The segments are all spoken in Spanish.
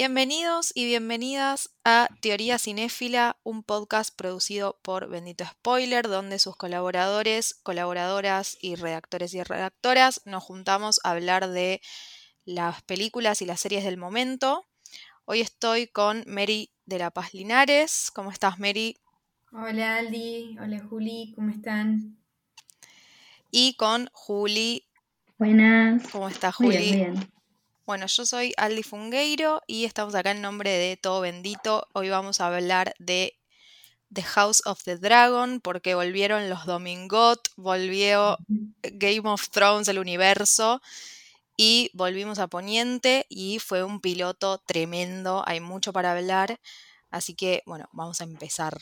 Bienvenidos y bienvenidas a Teoría Cinéfila, un podcast producido por Bendito Spoiler, donde sus colaboradores, colaboradoras y redactores y redactoras nos juntamos a hablar de las películas y las series del momento. Hoy estoy con Mary de La Paz Linares. ¿Cómo estás, Mary? Hola, Aldi. Hola, Juli. ¿Cómo están? Y con Juli. Buenas. ¿Cómo estás, Juli? Muy bien, bien. Bueno, yo soy Aldi Fungueiro y estamos acá en nombre de Todo Bendito. Hoy vamos a hablar de The House of the Dragon porque volvieron los Domingot, volvió Game of Thrones, el universo y volvimos a Poniente y fue un piloto tremendo, hay mucho para hablar, así que bueno, vamos a empezar.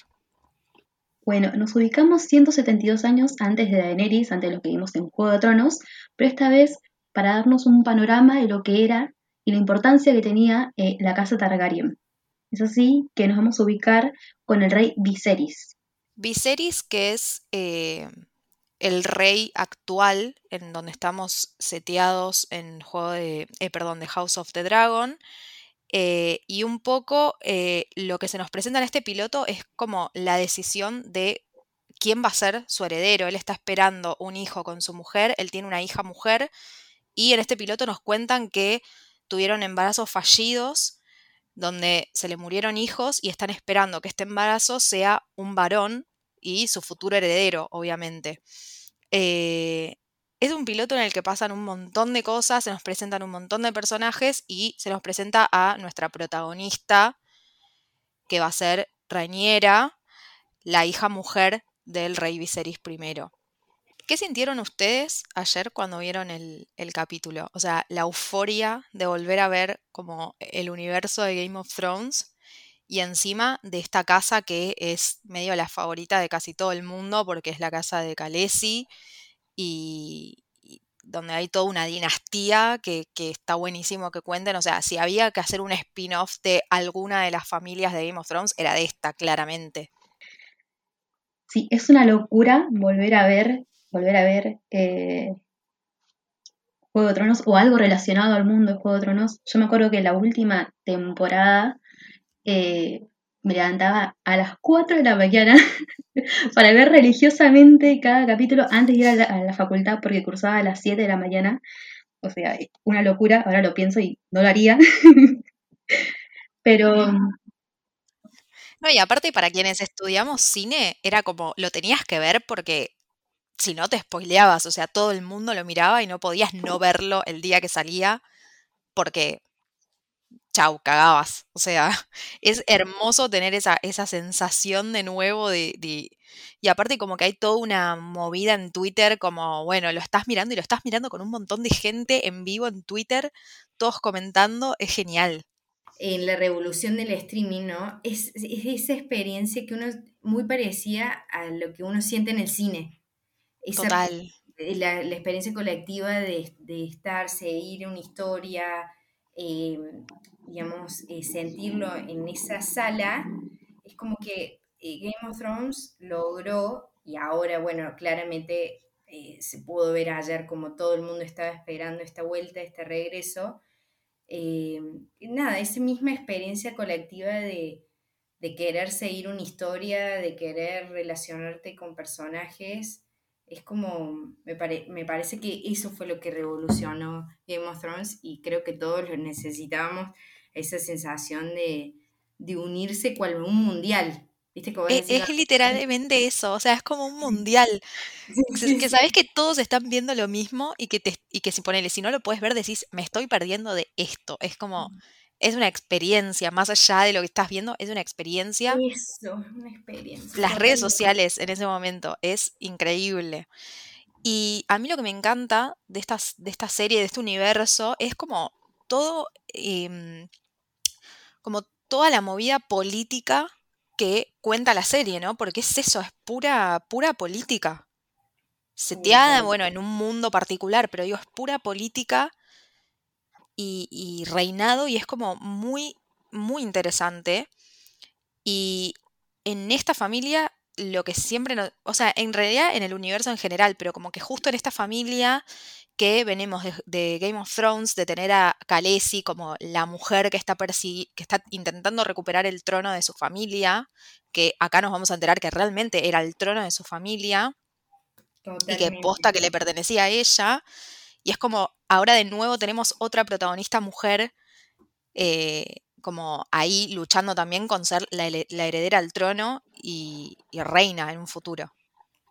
Bueno, nos ubicamos 172 años antes de Daenerys, antes de lo que vimos en Juego de Tronos, pero esta vez para darnos un panorama de lo que era y la importancia que tenía eh, la casa Targaryen. Es así que nos vamos a ubicar con el rey Viserys. Viserys, que es eh, el rey actual en donde estamos seteados en juego de, eh, perdón, de House of the Dragon. y un poco lo que se nos presenta en este piloto es como la decisión de quién va a ser su heredero. Él está esperando un hijo con su mujer, él tiene una hija mujer y en este piloto nos cuentan que tuvieron embarazos fallidos, donde se le murieron hijos y están esperando que este embarazo sea un varón y su futuro heredero, obviamente. Eh, es un piloto en el que pasan un montón de cosas, se nos presentan un montón de personajes y se nos presenta a nuestra protagonista, que va a ser Rañera, la hija mujer del rey Viserys I. ¿Qué sintieron ustedes ayer cuando vieron el, capítulo? O sea, la euforia de volver a ver como el universo de Game of Thrones y encima de esta casa que es medio la favorita de casi todo el mundo porque es la casa de Khaleesi y, donde hay toda una dinastía que, que, está buenísimo que cuenten. O sea, si había que hacer un spin-off de alguna de las familias de Game of Thrones, era de esta, claramente. Sí, es una locura volver a ver volver a ver eh, Juego de Tronos o algo relacionado al mundo de Juego de Tronos. Yo me acuerdo que la última temporada eh, me levantaba a las 4 de la mañana para ver religiosamente cada capítulo antes de ir a la, a la, facultad porque cursaba a las 7 de la mañana. O sea, una locura, ahora lo pienso y no lo haría. Pero... No, y aparte para quienes estudiamos cine, era como, lo tenías que ver porque si no te spoileabas, o sea, todo el mundo lo miraba y no podías no verlo el día que salía porque, chau, cagabas. O sea, es hermoso tener esa, esa sensación de nuevo de, Y aparte como que hay toda una movida en Twitter como, bueno, lo estás mirando y lo estás mirando con un montón de gente en vivo en Twitter, todos comentando, es genial. En la revolución del streaming, ¿no? Es, es esa experiencia que uno muy parecía a lo que uno siente en el cine Total. La, experiencia colectiva de, estar, seguir una historia, em, digamos, eh, sentirlo en esa sala, es como que eh, Game of Thrones logró, y ahora, bueno, claramente eh, se pudo ver ayer como todo el mundo estaba esperando esta vuelta, este regreso. Em, nada, esa misma experiencia colectiva de, de querer seguir una historia, de querer relacionarte con personajes es como, me, me, parece que eso fue lo que revolucionó Game of Thrones y creo que todos lo necesitábamos, esa sensación de, de unirse cual un mundial. ¿Viste? es, es, literalmente eso, o sea, es como un mundial. que sabes que todos están viendo lo mismo y que, te, y que si ponele, si no lo puedes ver, decís, me estoy perdiendo de esto. Es como, es una experiencia, más allá de lo que estás viendo, es una experiencia. Eso, una experiencia. Las redes sociales en ese momento es increíble. Y a mí lo que me encanta de, estas, de esta serie, de este universo, es como todo, em, como toda la movida política que cuenta la serie, ¿no? Porque es eso, es pura, pura política. Seteada, bueno, en un mundo particular, pero digo, es pura política y, reinado y es como muy, muy interesante. Y en esta familia lo que siempre nos, o sea, en realidad en el universo en general, pero como que justo en esta familia que venimos de, Game of Thrones, de tener a Khaleesi como la mujer que está, que está intentando recuperar el trono de su familia, que acá nos vamos a enterar que realmente era el trono de su familia y que posta que le pertenecía a ella. Y es como, ahora de nuevo tenemos otra protagonista mujer eh, como ahí luchando también con ser la, heredera al trono y, reina en un futuro.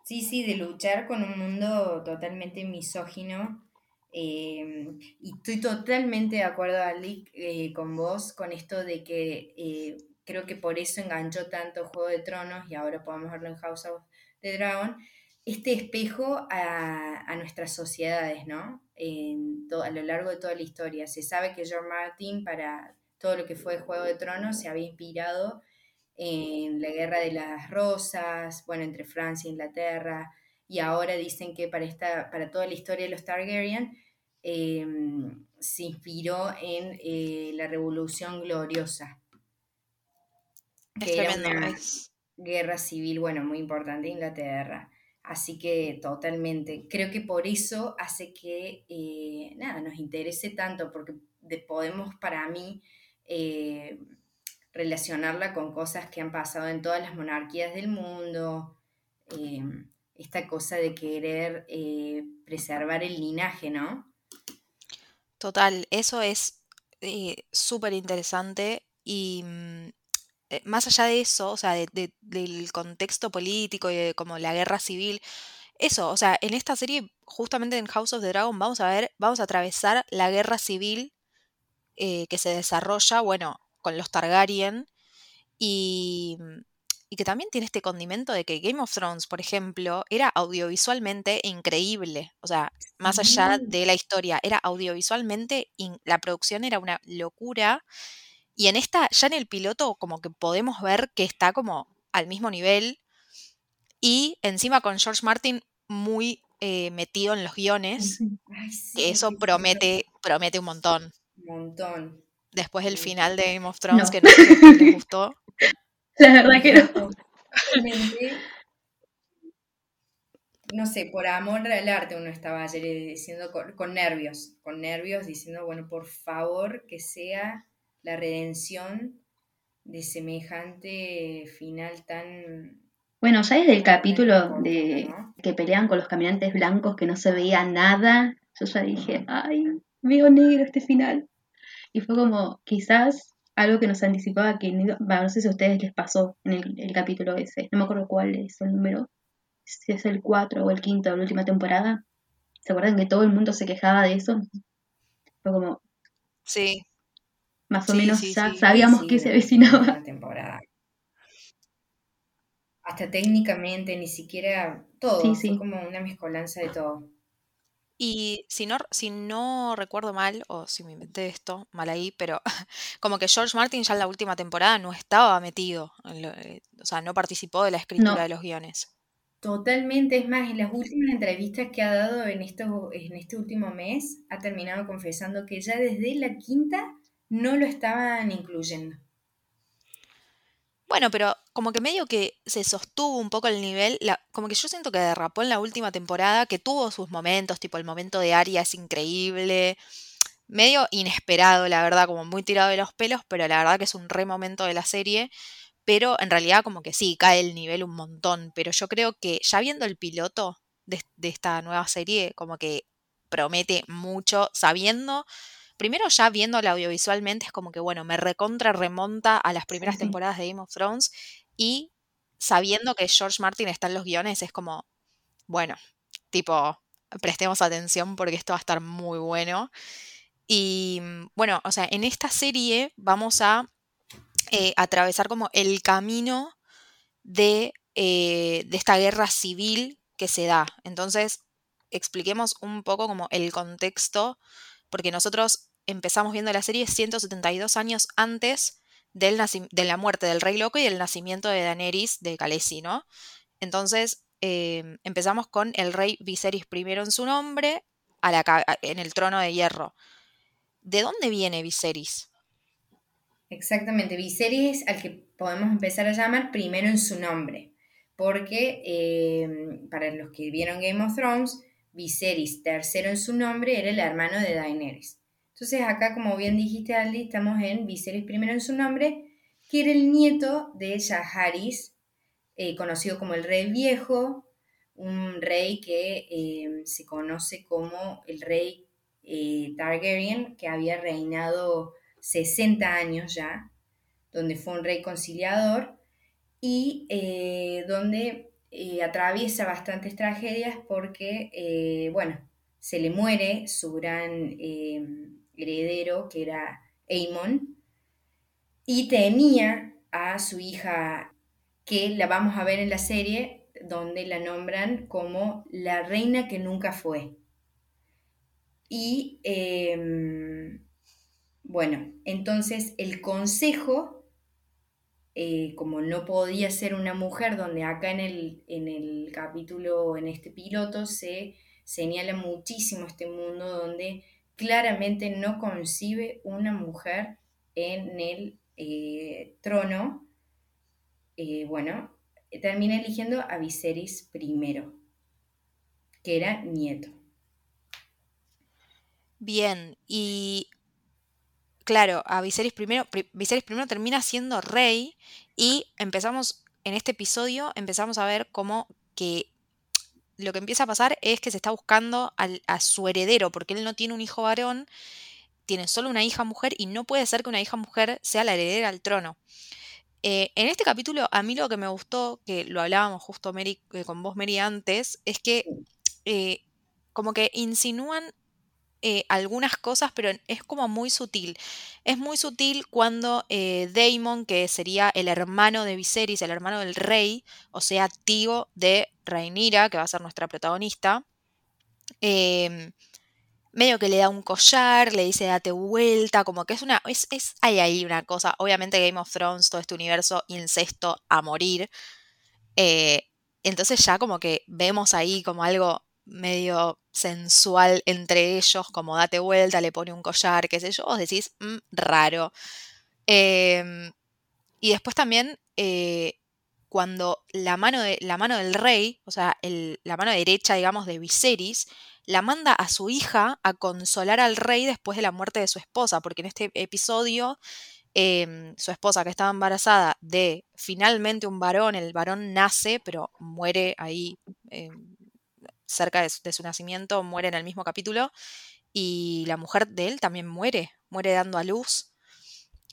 Sí, sí, de luchar con un mundo totalmente misógino. Em, y estoy totalmente de acuerdo, Ali, eh, con vos, con esto de que eh, creo que por eso enganchó tanto Juego de Tronos y ahora podemos verlo en House of the Dragon, este espejo a, nuestras sociedades, ¿no? En a lo largo de toda la historia. Se sabe que George Martin, para todo lo que fue Juego de Tronos, se había inspirado en la Guerra de las Rosas, bueno, entre Francia e Inglaterra, y ahora dicen que para, esta, para toda la historia de los Targaryen em, se inspiró en eh, la Revolución Gloriosa, que era una guerra civil, bueno, muy importante en Inglaterra. Así que totalmente, creo que por eso hace que, eh, nada, nos interese tanto, porque podemos para mí eh, relacionarla con cosas que han pasado en todas las monarquías del mundo, eh, esta cosa de querer preservar el linaje, ¿no? Total, eso es súper interesante y mm, eh, más allá de eso, o sea, del contexto político y de como la guerra civil, eso, o sea, en esta serie, justamente en House of the Dragon, vamos a ver, vamos a atravesar la guerra civil eh, que se desarrolla, bueno, con los Targaryen y, y que también tiene este condimento de que Game of Thrones, por ejemplo, era audiovisualmente increíble, o sea, más allá de la historia, era audiovisualmente, la producción era una locura y en esta, ya en el piloto, como que podemos ver que está como al mismo nivel. Y encima con George Martin muy eh, metido en los guiones. que eso promete, promete un montón. Un montón. Después del final de Game of Thrones, que no les gustó. La verdad que no. no sé, por amor al arte uno estaba ayer diciendo con, nervios, con nervios, diciendo, bueno, por favor que sea la redención de semejante final tan... Bueno, ya desde el capítulo de que pelean con los caminantes blancos que no se veía nada, yo ya dije, ay, veo negro este final. Y fue como, quizás algo que nos anticipaba que, no sé si a ustedes les pasó en el, capítulo ese, no me acuerdo cuál es el número, si es el 4 o el quinto de la última temporada. ¿Se acuerdan que todo el mundo se quejaba de eso? Fue como... Sí, más o menos ya sabíamos que se avecinaba. Temporada. Hasta técnicamente, ni siquiera todo. Fue como una mezcolanza de todo. Y si no, si no recuerdo mal, o si me inventé esto mal ahí, pero como que George Martin ya en la última temporada no estaba metido, eh, o sea, no participó de la escritura de los guiones. Totalmente, es más, en las últimas entrevistas que ha dado en, esto, en este último mes, ha terminado confesando que ya desde la quinta no lo estaban incluyendo. Bueno, pero como que medio que se sostuvo un poco el nivel, como que yo siento que derrapó en la última temporada, que tuvo sus momentos, tipo el momento de Aria es increíble, medio inesperado, la verdad, como muy tirado de los pelos, pero la verdad que es un re momento de la serie, pero en realidad como que sí, cae el nivel un montón, pero yo creo que ya viendo el piloto de, de esta nueva serie, como que promete mucho, sabiendo primero ya viéndola audiovisualmente es como que, bueno, me recontra remonta a las primeras temporadas de Game of Thrones y sabiendo que George Martin está en los guiones es como, bueno, tipo, prestemos atención porque esto va a estar muy bueno. Y mm, bueno, o sea, en esta serie vamos a eh, atravesar como el camino de, eh, de esta guerra civil que se da. Entonces, expliquemos un poco como el contexto, porque nosotros empezamos viendo la serie 172 años antes del de la muerte del rey loco y del nacimiento de Daenerys de Khaleesi, ¿no? Entonces em, empezamos con el rey Viserys I en su nombre, a la, en el trono de hierro. ¿De dónde viene Viserys? Exactamente, Viserys al que podemos empezar a llamar primero en su nombre, porque eh, para los que vieron Game of Thrones, Viserys, tercero en su nombre, era el hermano de Daenerys. Entonces acá, como bien dijiste, Aldi, estamos en Viserys primero en su nombre, que era el nieto de Jaharis, eh, conocido como el Rey Viejo, un rey que eh, se conoce como el Rey Targaryen, que había reinado 60 años ya, donde fue un rey conciliador y eh, donde eh, atraviesa bastantes tragedias porque, eh, bueno, se le muere su gran heredero, que era Aemon, y tenía a su hija, que la vamos a ver en la serie, donde la nombran como la reina que nunca fue. Y em, bueno, entonces el consejo, eh, como no podía ser una mujer, donde acá en el, en el capítulo, en este piloto, se señala muchísimo este mundo donde claramente no concibe una mujer en el eh, trono, eh, bueno, termina eligiendo a Viserys primero, que era nieto. Bien, y claro, a Viserys primero, Viserys primero termina siendo rey y empezamos, en este episodio, empezamos a ver cómo que lo que empieza a pasar es que se está buscando a su heredero, porque él no tiene un hijo varón, tiene solo una hija mujer y no puede ser que una hija mujer sea la heredera al trono. Eh, en este capítulo, a mí lo que me gustó, que lo hablábamos justo Mary, eh, con vos, Mary, antes, es que eh, como que insinúan eh, algunas cosas, pero es como muy sutil. Es muy sutil cuando eh, Daemon, que sería el hermano de Viserys, el hermano del rey, o sea, tío de Rhaenyra, que va a ser nuestra protagonista, em, medio que le da un collar, le dice date vuelta, como que es una, es, es, hay ahí una cosa, obviamente Game of Thrones, todo este universo, incesto a morir, eh, entonces ya como que vemos ahí como algo medio sensual entre ellos, como date vuelta, le pone un collar, qué sé yo, vos decís, mm, raro. Em, y después también, eh, cuando la mano, de, la mano del rey, o sea, la mano derecha, digamos, de Viserys, la manda a su hija a consolar al rey después de la muerte de su esposa, porque en este episodio em, su esposa que estaba embarazada de finalmente un varón, el varón nace, pero muere ahí em, cerca de su, nacimiento, muere en el mismo capítulo, y la mujer de él también muere, muere dando a luz.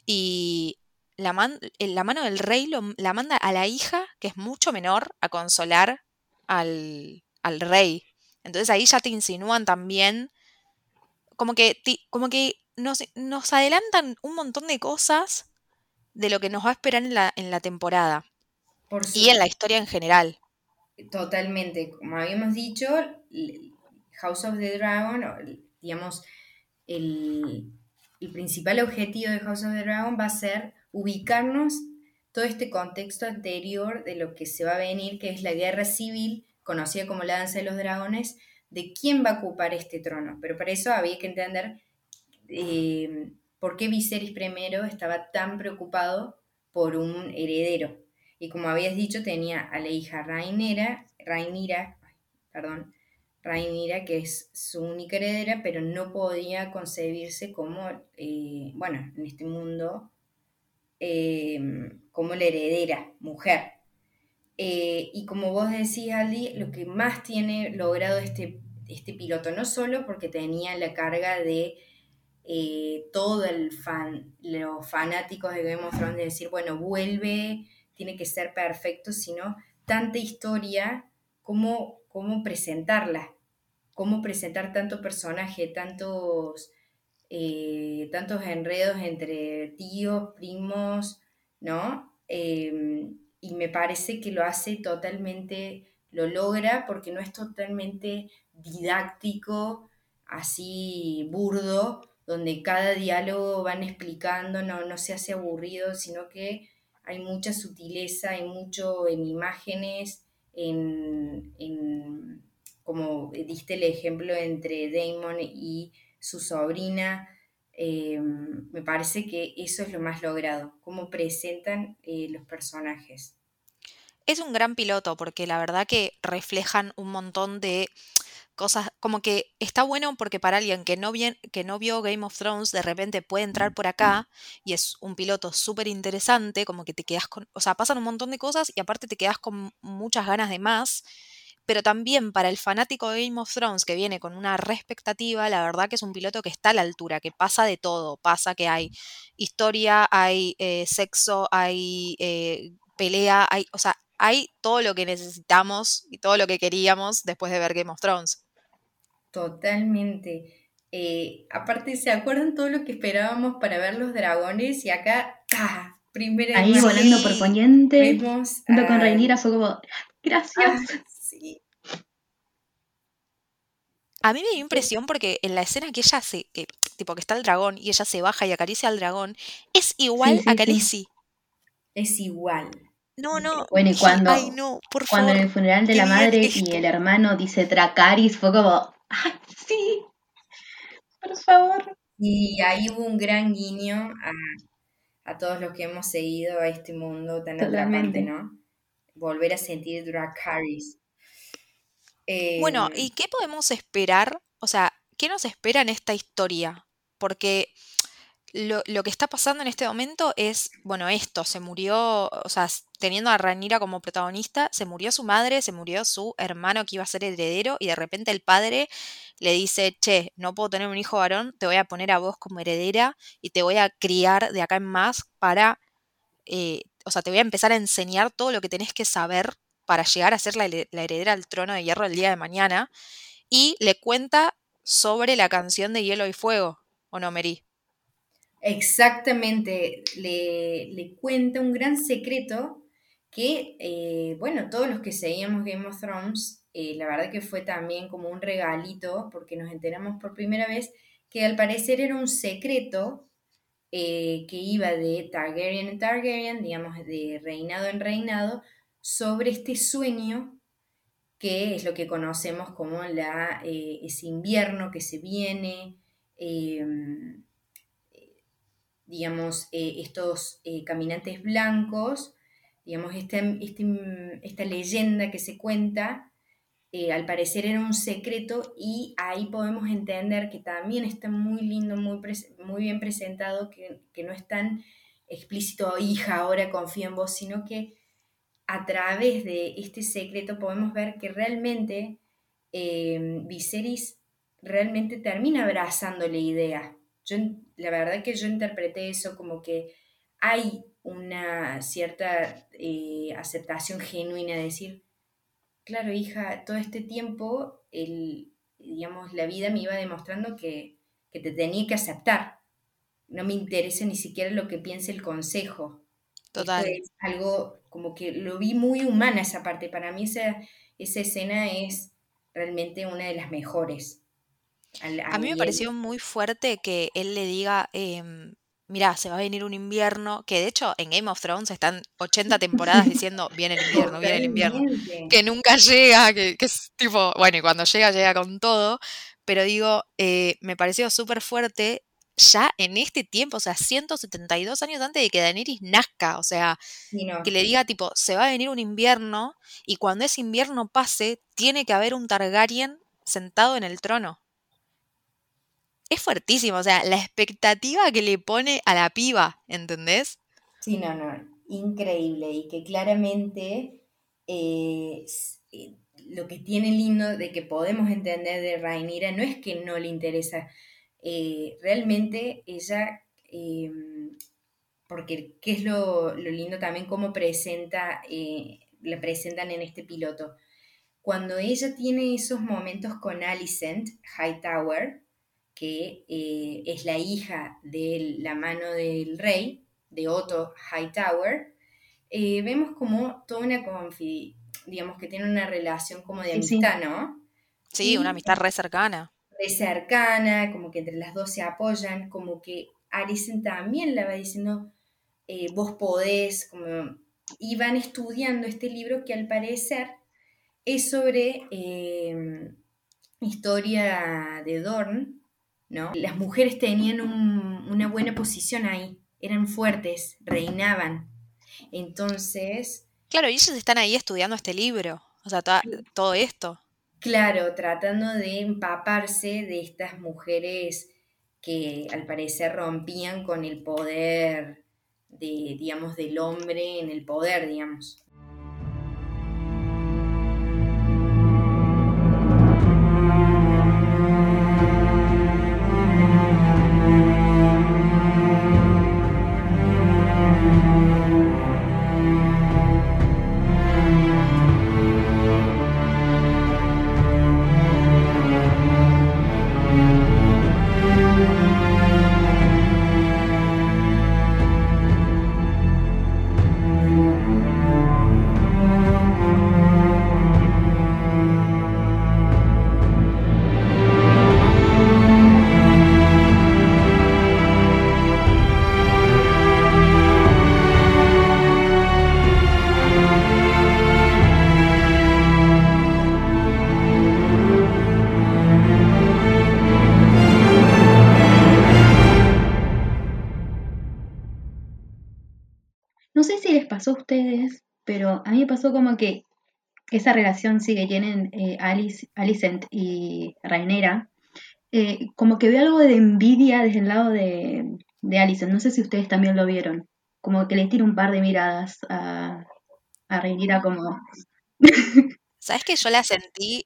Y la, eh, la mano del rey la manda a la hija, que es mucho menor, a consolar al, al rey. Entonces ahí ya te insinúan también, como que, como que nos, nos, adelantan un montón de cosas de lo que nos va a esperar en la, en la temporada. y en la historia en general. Totalmente, como habíamos dicho, House of the Dragon, digamos, el, principal objetivo de House of the Dragon va a ser ubicarnos todo este contexto anterior de lo que se va a venir, que es la guerra civil, conocida como la danza de los dragones, de quién va a ocupar este trono. Pero para eso había que entender eh, por qué Viserys I estaba tan preocupado por un heredero. Y como habías dicho, tenía a la hija Rainera, Rainira, perdón, Rainira, que es su única heredera, pero no podía concebirse como, eh, bueno, en este mundo, eh, como la heredera, mujer. Eh, y como vos decís, Aldi, lo que más tiene logrado este, este piloto, no solo porque tenía la carga de todo el fan, los fanáticos de Game of Thrones, de decir, bueno, vuelve tiene que ser perfecto, sino tanta historia, cómo, cómo presentarla, cómo presentar tanto personaje, tantos, eh, tantos enredos entre tíos, primos, ¿no? Em, y me parece que lo hace totalmente, lo logra porque no es totalmente didáctico, así burdo, donde cada diálogo van explicando, no, no se hace aburrido, sino que hay mucha sutileza, hay mucho en imágenes, en, como diste el ejemplo entre Damon y su sobrina, eh, me parece que eso es lo más logrado, cómo presentan eh, los personajes. Es un gran piloto porque la verdad que reflejan un montón de cosas, como que está bueno porque para alguien que no, que no vio Game of Thrones, de repente puede entrar por acá y es un piloto súper interesante, como que te quedas con, o sea, pasan un montón de cosas y aparte te quedas con muchas ganas de más. Pero también para el fanático de Game of Thrones que viene con una respectativa, la verdad que es un piloto que está a la altura, que pasa de todo. Pasa que hay historia, hay eh, sexo, hay eh, pelea, hay, o sea, hay todo lo que necesitamos y todo lo que queríamos después de ver Game of Thrones. Totalmente. Eh, aparte, ¿se acuerdan todo lo que esperábamos para ver los dragones? Y acá, ¡ah! Primera Ahí volando por poniente. junto con Rhaenyra fue como, gracias. Ah, a mí me dio impresión porque en la escena que ella se, que, tipo que está el dragón y ella se baja y acaricia al dragón, es igual a Khaleesi. Es igual. No, no. Bueno, y cuando, no, por cuando en el funeral de la madre y el hermano dice Tracaris, fue como, ¡ay, sí! Por favor. Y ahí hubo un gran guiño a, todos los que hemos seguido a este mundo tan atrapante, ¿no? Volver a sentir bueno, eh, ¿y qué podemos esperar? O sea, ¿qué nos espera en esta historia? Porque lo, que está pasando en este momento es, bueno, esto, se murió, o sea, teniendo a Ranira como protagonista, se murió su madre, se murió su hermano que iba a ser heredero y de repente el padre le dice, che, no puedo tener un hijo varón, te voy a poner a vos como heredera y te voy a criar de acá en más para, eh, o sea, te voy a empezar a enseñar todo lo que tenés que saber para llegar a ser la, heredera al trono de hierro el día de mañana. Y le cuenta sobre la canción de Hielo y Fuego, ¿o no, Mary? Exactamente, le, cuenta un gran secreto que, eh, bueno, todos los que seguíamos Game of Thrones, eh, la verdad que fue también como un regalito, porque nos enteramos por primera vez que al parecer era un secreto eh, que iba de Targaryen en Targaryen, digamos, de reinado en reinado, sobre este sueño que es lo que conocemos como la, ese invierno que se viene, digamos, eh, estos eh, caminantes blancos, digamos, este, este, esta leyenda que se cuenta, eh, al parecer era un secreto y ahí podemos entender que también está muy lindo, muy, muy bien presentado, que, no es tan explícito, hija, ahora confío en vos, sino que a través de este secreto podemos ver que realmente Viserys realmente termina abrazando la idea. Yo la verdad que yo interpreté eso como que hay una cierta eh, aceptación genuina de decir, claro, hija, todo este tiempo, el, digamos, la vida me iba demostrando que, te tenía que aceptar. No me interesa ni siquiera lo que piense el consejo. Total. es algo como que lo vi muy humana esa parte. Para mí esa, esa escena es realmente una de las mejores. A mí me pareció muy fuerte que él le diga, em, mira, se va a venir un invierno, que de hecho en Game of Thrones están 80 temporadas diciendo, viene el invierno, viene el invierno, que nunca llega, que, es tipo, bueno, y cuando llega, llega con todo, pero digo, eh, me pareció súper fuerte ya en este tiempo, o sea, 172 años antes de que Daenerys nazca, o sea, que le diga tipo, se va a venir un invierno y cuando ese invierno pase, tiene que haber un Targaryen sentado en el trono es fuertísimo, o sea, la expectativa que le pone a la piba, ¿entendés? Sí, no, no, increíble y que claramente eh, eh, lo que tiene lindo de que podemos entender de Rainira no es que no le interesa, eh, realmente ella, porque qué es lo, lindo también cómo presenta, la presentan en este piloto. Cuando ella tiene esos momentos con Alicent Hightower, que eh, es la hija de la mano del rey, de Otto Hightower, eh, vemos como toda una confi digamos que tiene una relación como de amistad, ¿no? Sí, una amistad re cercana. Re cercana, como que entre las dos se apoyan, como que Alicent también la va diciendo, eh, vos podés, como, y van estudiando este libro que al parecer es sobre historia de Dorn, las mujeres tenían una buena posición ahí, eran fuertes, reinaban. Entonces... Claro, y ellos están ahí estudiando este libro, o sea, todo esto. Claro, tratando de empaparse de estas mujeres que al parecer rompían con el poder de, digamos, del hombre en el poder, digamos. Esa relación sí que tienen eh, Alice, Alicent y Rainera, eh, como que veo algo de envidia desde el lado de, de Alicent. No sé si ustedes también lo vieron. Como que le tira un par de miradas a, a Rhaenyra como... ¿Sabes que yo la sentí?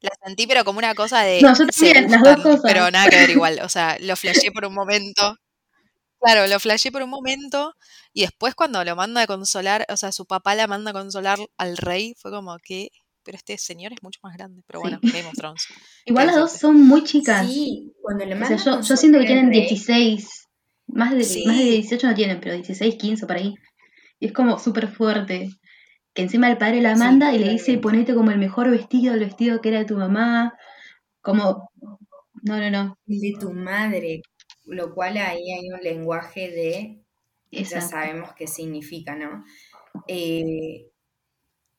La sentí, pero como una cosa de. No, yo también, las dos cosas. Pero nada que ver igual. O sea, lo flasheé por un momento. Claro, lo flasheé por un momento. Y después, cuando lo manda a consolar, o sea, su papá la manda a consolar al rey, fue como que. Pero este señor es mucho más grande. Pero bueno, Sí. Game of Thrones. Igual ¿Qué las dos son muy chicas. Sí, cuando le O mandan sea, yo, yo siento que tienen Rey, 16, más de, Sí. más de 18 no tienen, pero 16, 15 por ahí. Y es como súper fuerte. Que encima el padre la Sí, manda y le dice, ponete como el mejor vestido, el vestido que era de tu mamá. Como, no, no, no. el de tu madre, lo cual ahí hay un lenguaje de, ya Exacto. sabemos qué significa, ¿no? Eh,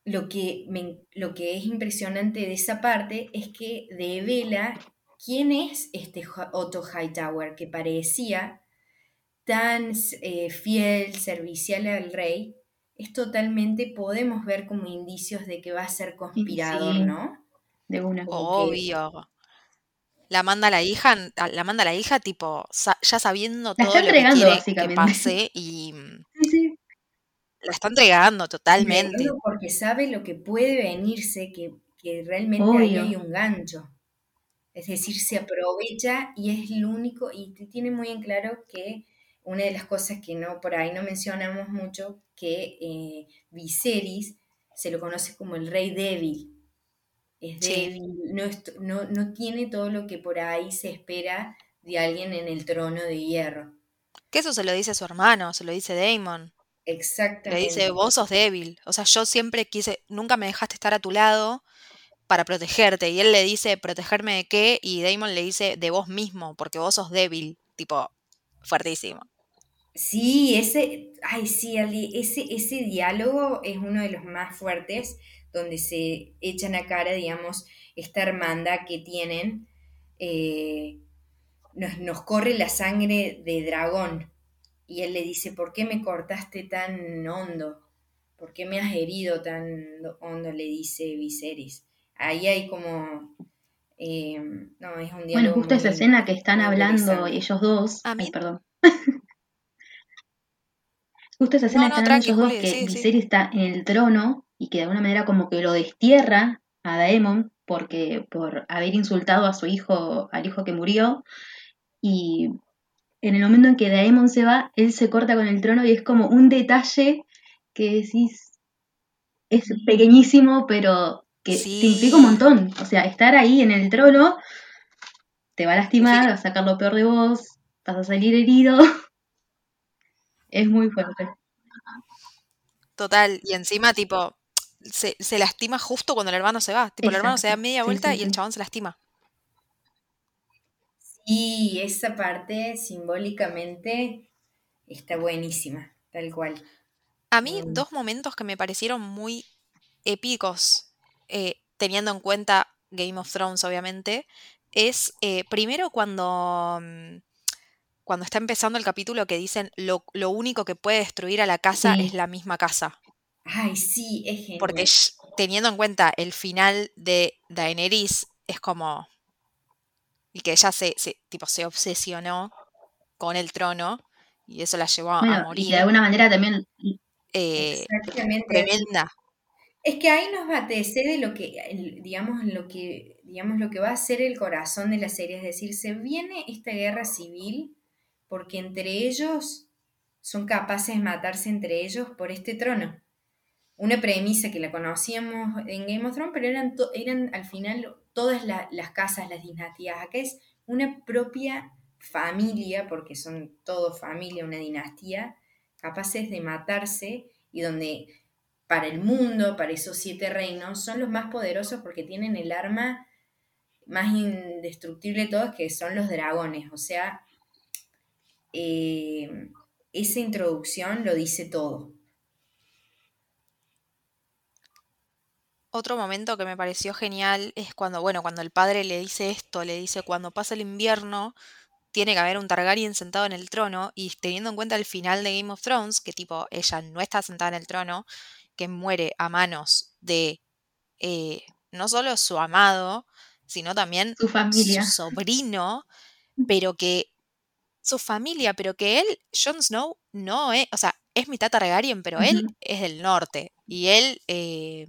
lo, que me- lo que es impresionante de esa parte es que devela quién es este Otto Hightower, que parecía tan eh, fiel, servicial al rey, es totalmente, podemos ver como indicios de que va a ser conspirador, sí. ¿no? De una. Obvio. La manda a la hija, la manda a la hija, tipo, sa- ya sabiendo La todo lo que quiere que pase y mm, Sí, sí. la está entregando totalmente. Porque sabe lo que puede venirse, que, que realmente ahí hay un gancho. Es decir, se aprovecha y es lo único, y te tiene muy en claro que una de las cosas que no por ahí no mencionamos mucho, que eh, Viserys se lo conoce como el rey débil. Es débil, no, es- no, no tiene todo lo que por ahí se espera de alguien en el trono de hierro. Que eso se lo dice a su hermano, se lo dice Damon. Le Exactamente. dice, vos sos débil. O sea, yo siempre quise, nunca me dejaste estar a tu lado para protegerte. Y él le dice, ¿protegerme de qué? Y Damon le dice, de vos mismo, porque vos sos débil. Tipo, fuertísimo. Sí, ese, ay, sí, Ali, ese, ese diálogo es uno de los más fuertes, donde se echan a cara, digamos, esta hermandad que tienen. eh, nos, nos corre la sangre de dragón. Y él le dice, ¿por qué me cortaste tan hondo? ¿Por qué me has herido tan hondo? Le dice Viserys. Ahí hay como... eh, no, es un Bueno, diálogo justo esa escena que están hablando ellos dos. A Ay, mí- perdón. Justo esa escena no, que están hablando ellos dos, Juli, que sí, sí. Viserys está en el trono y que de alguna manera como que lo destierra a Daemon porque por haber insultado a su hijo, al hijo que murió. Y en el momento en que Daemon se va, él se corta con el trono y es como un detalle que decís, es pequeñísimo, pero que te implica un Sí. montón. O sea, estar ahí en el trono te va a lastimar, va a sacar lo peor de vos, vas a salir herido. Es muy fuerte. Total. Y encima, tipo, se, se lastima justo cuando el hermano se va. Tipo, el hermano se da media Sí, vuelta sí, y el sí. chabón se lastima. Y esa parte simbólicamente está buenísima, tal cual. A mí, Mm. dos momentos que me parecieron muy épicos, eh, teniendo en cuenta Game of Thrones, obviamente, es eh, primero cuando, mm, cuando está empezando el capítulo que dicen lo, lo único que puede destruir a la casa Sí. es la misma casa. Ay, sí, es genial. Porque teniendo en cuenta el final de Daenerys, es como. Y que ella se, tipo, se obsesionó con el trono y eso la llevó a morir. Y de alguna manera también. Eh, tremenda. Es que ahí nos antecede lo que, digamos, lo que, digamos, lo que va a ser el corazón de la serie, es decir, se viene esta guerra civil porque entre ellos son capaces de matarse entre ellos por este trono. Una premisa que la conocíamos en Game of Thrones, pero eran, eran al final todas las casas, las dinastías. Acá es una propia familia, porque son todo familia, una dinastía, capaces de matarse y donde para el mundo, para esos siete reinos, son los más poderosos porque tienen el arma más indestructible de todos, que son los dragones. O sea, eh, esa introducción lo dice todo. Otro momento que me pareció genial es cuando, bueno, cuando el padre le dice esto, le dice, cuando pasa el invierno, tiene que haber un Targaryen sentado en el trono, y teniendo en cuenta el final de Game of Thrones, que tipo, ella no está sentada en el trono, que muere a manos de eh, no solo su amado, sino también su familia. Su sobrino, pero que su familia, pero que él, Jon Snow, no es, o sea, es mitad Targaryen, pero él es del norte. Y él, eh,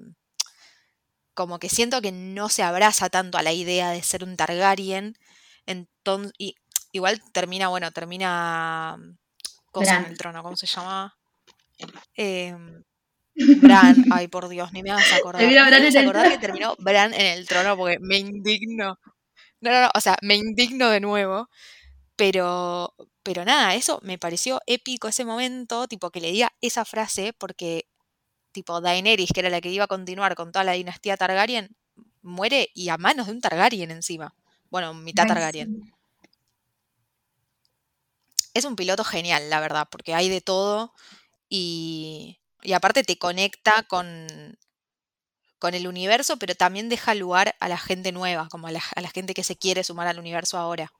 como que siento que no se abraza tanto a la idea de ser un Targaryen. Entonces, y, igual termina, bueno, termina. Cosa en el trono, ¿cómo se llama? Eh, Bran, ay por Dios, ni me vas a acordar. Me a acordar que terminó Bran en el trono porque me indigno. No, no, no, o sea, me indigno de nuevo. Pero, pero nada, eso me pareció épico ese momento, tipo que le diga esa frase, porque tipo Daenerys, que era la que iba a continuar con toda la dinastía Targaryen, muere y a manos de un Targaryen encima. Bueno, mitad Targaryen. Es un piloto genial, la verdad, porque hay de todo y, y aparte te conecta con, con el universo, pero también deja lugar a la gente nueva, como a la, a la gente que se quiere sumar al universo ahora.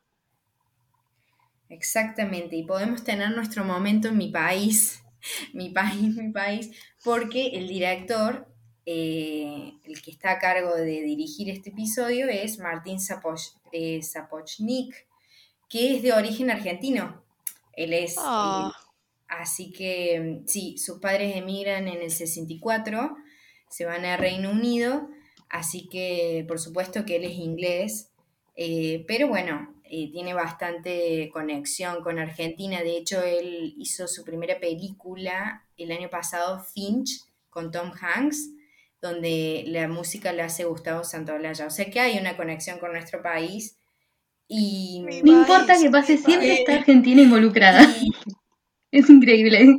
Exactamente, y podemos tener nuestro momento en mi país, mi país, mi país, porque el director, eh, el que está a cargo de dirigir este episodio es Martín eh, Zapochnik, que es de origen argentino. Él es... Ah. así que sí, sus padres emigran en el 64, se van a Reino Unido, así que por supuesto que él es inglés, eh, pero bueno, eh, tiene bastante conexión con Argentina. De hecho, él hizo su primera película el año pasado, Finch, con Tom Hanks, donde la música la hace Gustavo Santaolalla. O sea que hay una conexión con nuestro país. Y no importa que pase, siempre está Argentina involucrada. Es increíble.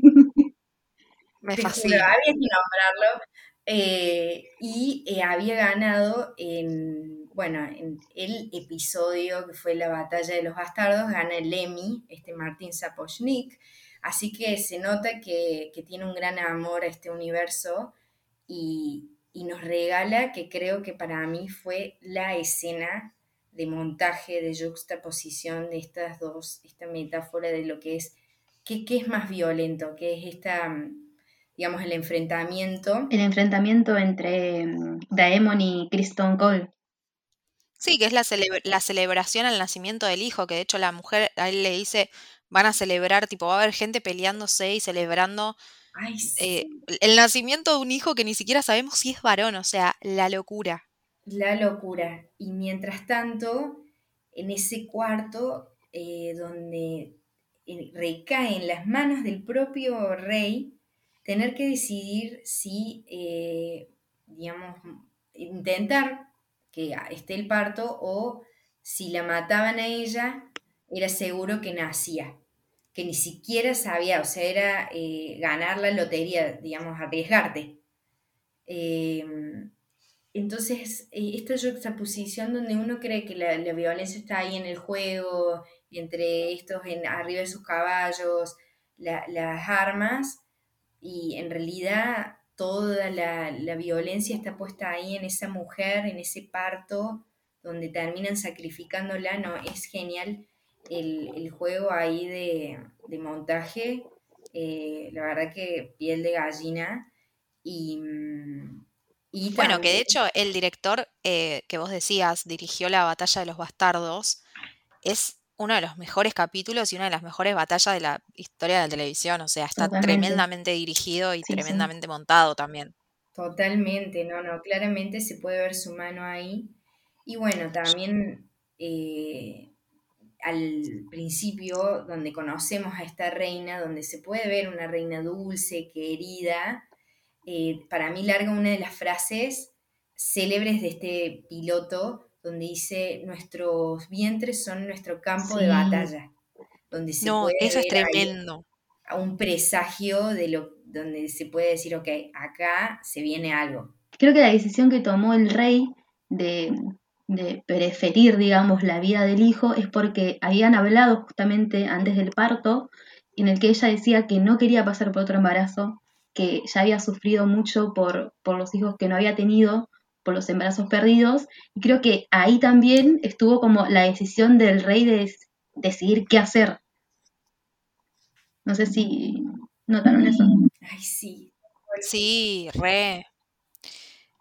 Me fascina. Había que nombrarlo. Eh, y eh, había ganado en bueno, en el episodio que fue la batalla de los bastardos, gana el Emmy, este Martín Sapochnik, así que se nota que, tiene un gran amor a este universo y, nos regala que creo que para mí fue la escena de montaje, de juxtaposición de estas dos, esta metáfora de lo que es, ¿qué, es más violento? ¿Qué es esta, digamos, el enfrentamiento? El enfrentamiento entre mm, Daemon y Kristen Cole. Sí, que es la, la celebración al nacimiento del hijo, que de hecho la mujer a él le dice, van a celebrar, tipo, va a haber gente peleándose y celebrando eh, el nacimiento de un hijo que ni siquiera sabemos si es varón, o sea, la locura. La locura. Y mientras tanto, en ese cuarto eh, donde eh, recae en las manos del propio rey, tener que decidir si, digamos, intentar que esté el parto o si la mataban a ella, era seguro que nacía, que ni siquiera sabía, o sea, era eh, ganar la lotería, digamos, arriesgarte. Em, entonces, eh, esta juxtaposición donde uno cree que la, violencia está ahí en el juego, entre estos en, arriba de sus caballos, las armas, y en realidad toda la, violencia está puesta ahí en esa mujer, en ese parto, donde terminan sacrificándola, no, es genial el, juego ahí de, montaje, eh, la verdad que piel de gallina, Y, y Bueno, que de hecho el director eh, que vos decías dirigió la batalla de los bastardos es uno de los mejores capítulos y una de las mejores batallas de la historia de la televisión. O sea, está Totalmente. tremendamente dirigido y Sí, sí. tremendamente montado también. totalmente, no, no, claramente se puede ver su mano ahí. Y bueno, también eh, al principio, donde conocemos a esta reina, donde se puede ver una reina dulce, querida, eh, para mí larga una de las frases célebres de este piloto, donde dice, nuestros vientres son nuestro campo de batalla, donde se No, puede eso es tremendo. a un presagio de lo, donde se puede decir, ok, acá se viene algo. Creo que la decisión que tomó el rey de, de preferir, digamos, la vida del hijo es porque habían hablado justamente antes del parto, en el que ella decía que no quería pasar por otro embarazo, que ya había sufrido mucho por, por los hijos que no había tenido, por los embarazos perdidos, y creo que ahí también estuvo como la decisión del rey de decidir qué hacer. No sé si notaron eso. Ay, sí. Sí, re.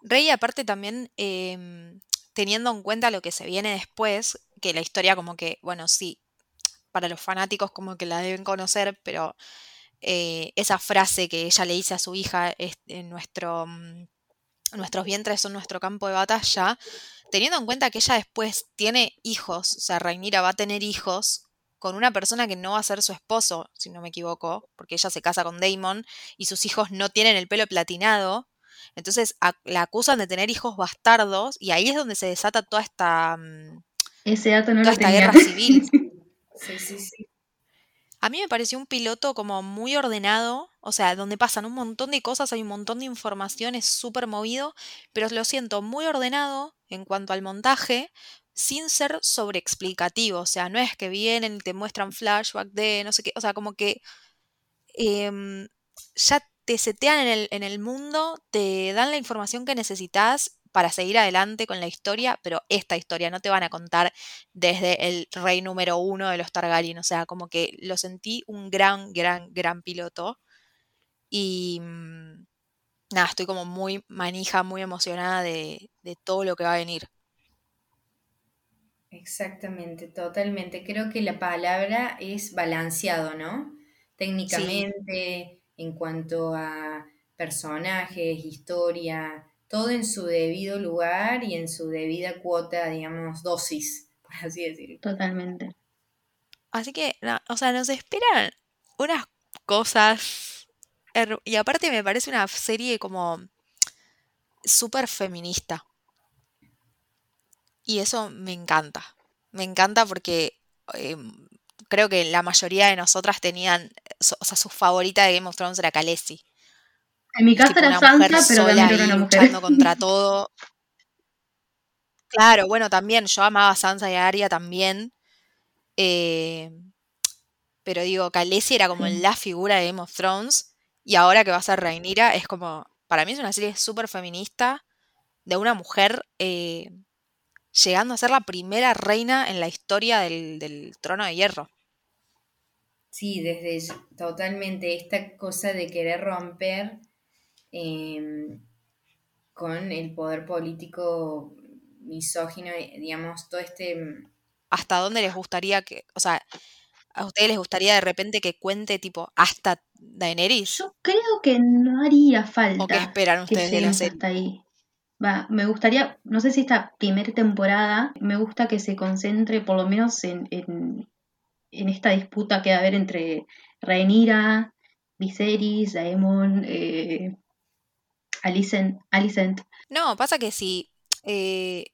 Re y aparte también em, teniendo en cuenta lo que se viene después, que la historia como que, bueno, sí, para los fanáticos como que la deben conocer, pero eh, esa frase que ella le dice a su hija, es, en nuestro, mm, nuestros vientres son nuestro campo de batalla, teniendo en cuenta que ella después tiene hijos, o sea, Rhaenyra va a tener hijos con una persona que no va a ser su esposo, si no me equivoco, porque ella se casa con Daemon y sus hijos no tienen el pelo platinado. Entonces a- la acusan de tener hijos bastardos y ahí es donde se desata toda esta, mm, Ese dato no toda esta tenía. guerra civil. Sí, sí, sí. A mí me pareció un piloto como muy ordenado, o sea, donde pasan un montón de cosas, hay un montón de información, es súper movido, pero lo siento muy ordenado en cuanto al montaje, sin ser sobreexplicativo, o sea, no es que vienen y te muestran flashback de no sé qué, o sea, como que em, ya te setean en el, en el mundo, te dan la información que necesitas para seguir adelante con la historia, pero esta historia no te van a contar desde el rey número uno de los Targaryen, o sea, como que lo sentí un gran, gran, gran piloto y mm, nada, estoy como muy manija, muy emocionada de, de todo lo que va a venir. Exactamente, totalmente. Creo que la palabra es balanceado, ¿no? Sí, Técnicamente, en cuanto a personajes, historia, todo en su debido lugar y en su debida cuota, digamos, dosis, por así decirlo. Totalmente. así que, o sea, nos esperan unas cosas, y aparte me parece una serie como súper feminista. Y eso me encanta. Me encanta porque em, creo que la mayoría de nosotras tenían, so- o sea, su favorita de Game of Thrones era Khaleesi. En mi casa tipo era Sansa, pero era una mujer. luchando contra todo. Claro, bueno, también yo amaba a Sansa y a Arya también. eh, pero digo, Khaleesi era como Sí. la figura de Game of Thrones. Y ahora que va a ser Rhaenyra, es como, para mí es una serie súper feminista de una mujer eh, llegando a ser la primera reina en la historia del, del trono de hierro. Sí, desde totalmente esta cosa de querer romper em, con el poder político misógino, y, digamos, todo este... mm, ¿Hasta dónde les gustaría que, o sea, a ustedes les gustaría de repente que cuente tipo hasta Daenerys? Yo creo que no haría ¿O qué falta esperan que ustedes de la serie? hasta ahí. Va, me gustaría, no sé si esta primera temporada, me gusta que se concentre por lo menos en, en, en esta disputa que va a haber entre Rhaenyra, Viserys, Daemon, eh, Alicent, Alicent. No, pasa que si, eh,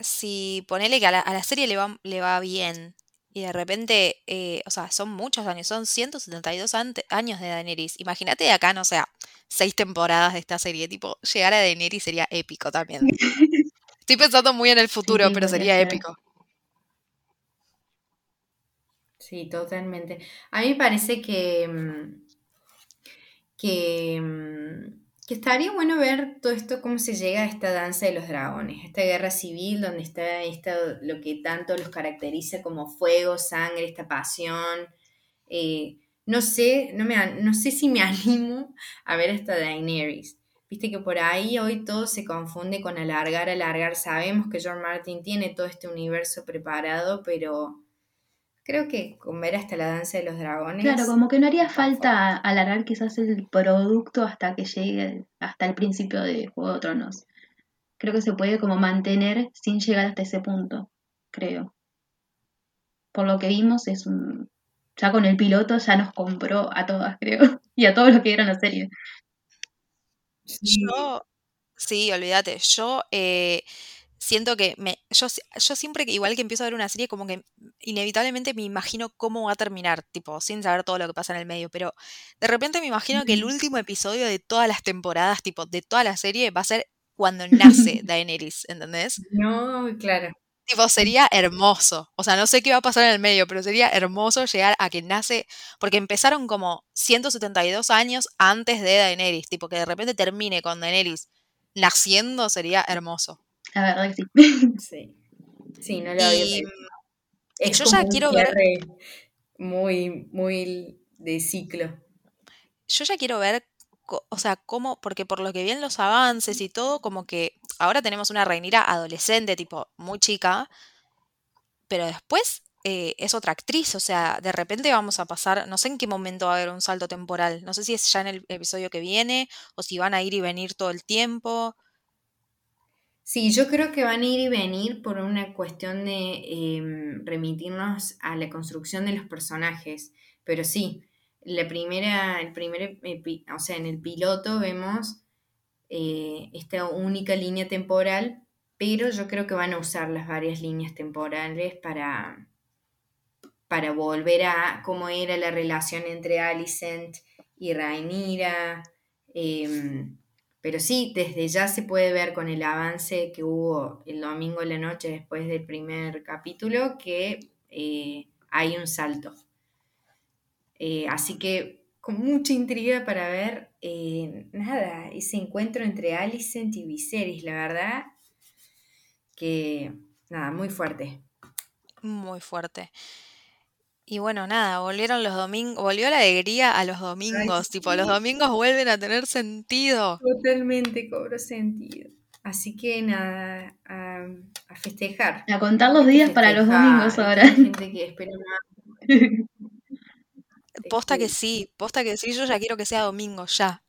si ponele que a la, a la serie le va, le va bien y de repente, eh, o sea, son muchos años, son 172 ante- años de Daenerys. Imagínate acá, no sé, a seis temporadas de esta serie, tipo, llegar a Daenerys sería épico también. Estoy pensando muy en el Sí, futuro, sí, pero sería ser. épico. Sí, totalmente. A mí me parece que, mm, que, mm, que estaría bueno ver todo esto, cómo se llega a esta danza de los dragones, esta guerra civil donde está lo que tanto los caracteriza como fuego, sangre, esta pasión. Eh, no sé, no me, no sé si me animo a ver esta Daenerys, Viste que por ahí hoy todo se confunde con alargar, alargar. Sabemos que George Martin tiene todo este universo preparado, pero creo que con ver hasta la danza de los dragones. Claro, como que no haría falta alargar quizás el producto hasta que llegue hasta el principio de Juego de Tronos. Creo que se puede como mantener sin llegar hasta ese punto, creo. Por lo que vimos es un... Ya con el piloto ya nos compró a todas, creo. Y a todos los que vieron la serie. Yo, sí, olvídate. Yo eh, siento que me, yo, yo siempre que igual que empiezo a ver una serie, como que inevitablemente me imagino cómo va a terminar, tipo, sin saber todo lo que pasa en el medio, pero de repente me imagino que el último episodio de todas las temporadas, tipo, de toda la serie, va a ser cuando nace Daenerys, ¿entendés? No, claro. Tipo, sería hermoso. O sea, no sé qué va a pasar en el medio, pero sería hermoso llegar a que nace. Porque empezaron como 172 años antes de Daenerys. Tipo, que de repente termine con Daenerys naciendo sería hermoso. La verdad que sí. Sí. Sí, no lo había Y, y Es yo ya quiero ver, muy, muy de ciclo. yo ya quiero ver, o sea, cómo, porque por lo que vi en los avances y todo, como que ahora tenemos una Rhaenyra adolescente, tipo, muy chica, pero después eh, es otra actriz, o sea, de repente vamos a pasar, no sé en qué momento va a haber un salto temporal, no sé si es ya en el episodio que viene o si van a ir y venir todo el tiempo. Sí, yo creo que van a ir y venir por una cuestión de em, remitirnos a la construcción de los personajes. Pero sí, la primera, el primer, o sea, en el piloto vemos eh, esta única línea temporal, pero yo creo que van a usar las varias líneas temporales para, para volver a cómo era la relación entre Alicent y Rhaenyra. em, pero sí, desde ya se puede ver con el avance que hubo el domingo en la noche después del primer capítulo que eh, hay un salto. Eh, así que con mucha intriga para ver, eh, nada, ese encuentro entre Alicent y Viserys, la verdad que, nada, muy fuerte. Muy fuerte. Y bueno, nada, volvieron los domingos, volvió la alegría a los domingos, tipo, los sí. domingos vuelven a tener sentido. Totalmente cobró sentido. Así que nada, a, a festejar. A contar los días para los domingos ahora. gente que espera más. Posta que Este, sí, posta que sí, yo ya quiero que sea domingo, ya.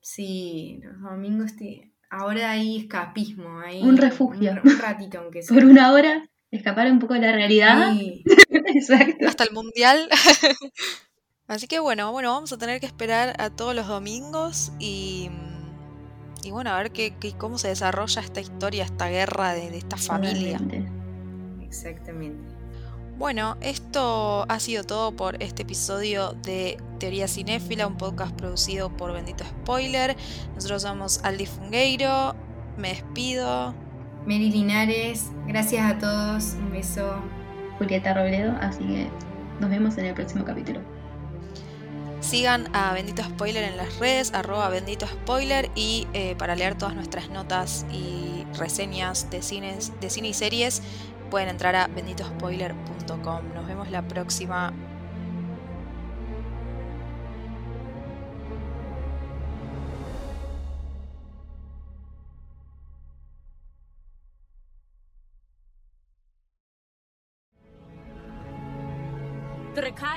sí, los domingos te- ahora hay escapismo, hay Un refugio. un, un ratito aunque sea. Por una hora, escapar un poco de la realidad. Sí, Exacto. Hasta el mundial. Así que bueno, bueno, vamos a tener que esperar a todos los domingos y, y bueno, a ver qué, qué- cómo se desarrolla esta historia, esta guerra de, de esta familia. Totalmente. exactamente. Bueno, esto ha sido todo por este episodio de Teoría Cinéfila, un podcast producido por Bendito Spoiler. Nosotros somos Aldi Fungueiro, me despido. Mary Linares, gracias a todos, un beso. Julieta Robledo, así que nos vemos en el próximo capítulo. Sigan a Bendito Spoiler en las redes, arroba Bendito Spoiler y eh, para leer todas nuestras notas y reseñas de, cines, de cine y series pueden entrar a benditospoiler.com. Nos vemos la próxima. дракар